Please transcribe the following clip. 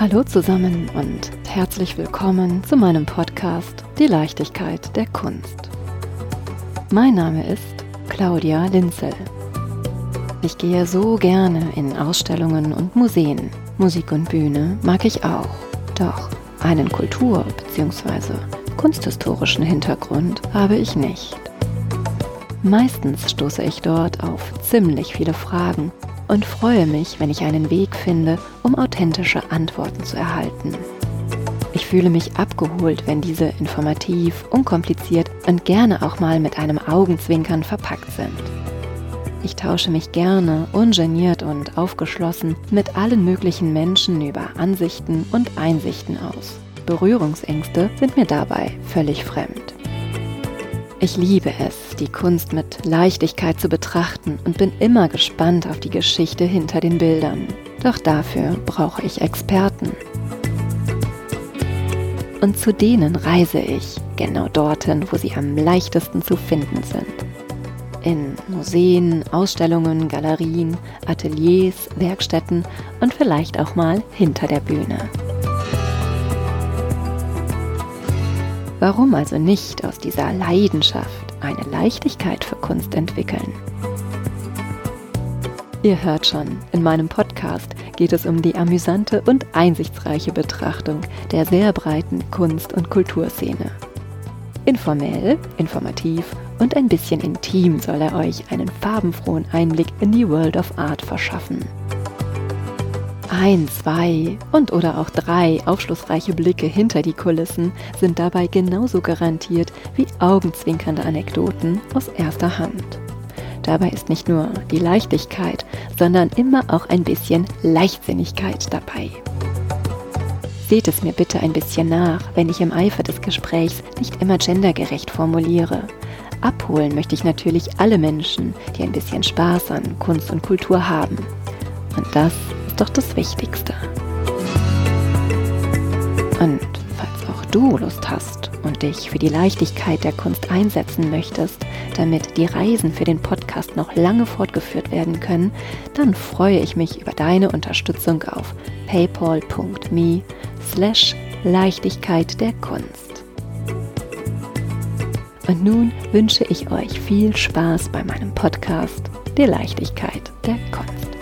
Hallo zusammen und herzlich willkommen zu meinem Podcast Die Leichtigkeit der Kunst. Mein Name ist Claudia Linzel. Ich gehe so gerne in Ausstellungen und Museen. Musik und Bühne mag ich auch. Doch einen Kultur- bzw. kunsthistorischen Hintergrund habe ich nicht. Meistens stoße ich dort auf ziemlich viele Fragen und freue mich, wenn ich einen Weg finde, um authentische Antworten zu erhalten. Ich fühle mich abgeholt, wenn diese informativ, unkompliziert und gerne auch mal mit einem Augenzwinkern verpackt sind. Ich tausche mich gerne, ungeniert und aufgeschlossen mit allen möglichen Menschen über Ansichten und Einsichten aus. Berührungsängste sind mir dabei völlig fremd. Ich liebe es, die Kunst mit Leichtigkeit zu betrachten und bin immer gespannt auf die Geschichte hinter den Bildern. Doch dafür brauche ich Experten. Und zu denen reise ich, genau dorthin, wo sie am leichtesten zu finden sind. In Museen, Ausstellungen, Galerien, Ateliers, Werkstätten und vielleicht auch mal hinter der Bühne. Warum also nicht aus dieser Leidenschaft eine Leichtigkeit für Kunst entwickeln? Ihr hört schon, in meinem Podcast geht es um die amüsante und einsichtsreiche Betrachtung der sehr breiten Kunst- und Kulturszene. Informell, informativ und ein bisschen intim soll er euch einen farbenfrohen Einblick in die World of Art verschaffen ein, zwei und oder auch drei aufschlussreiche Blicke hinter die Kulissen sind dabei genauso garantiert wie augenzwinkernde Anekdoten aus erster Hand. Dabei ist nicht nur die Leichtigkeit, sondern immer auch ein bisschen Leichtsinnigkeit dabei. Seht es mir bitte ein bisschen nach, wenn ich im Eifer des Gesprächs nicht immer gendergerecht formuliere. Abholen möchte ich natürlich alle Menschen, die ein bisschen Spaß an Kunst und Kultur haben. Und das doch das Wichtigste. Und falls auch du Lust hast und dich für die Leichtigkeit der Kunst einsetzen möchtest, damit die Reisen für den Podcast noch lange fortgeführt werden können, dann freue ich mich über deine Unterstützung auf paypal.me slash Leichtigkeit der Kunst. Und nun wünsche ich euch viel Spaß bei meinem Podcast, die Leichtigkeit der Kunst.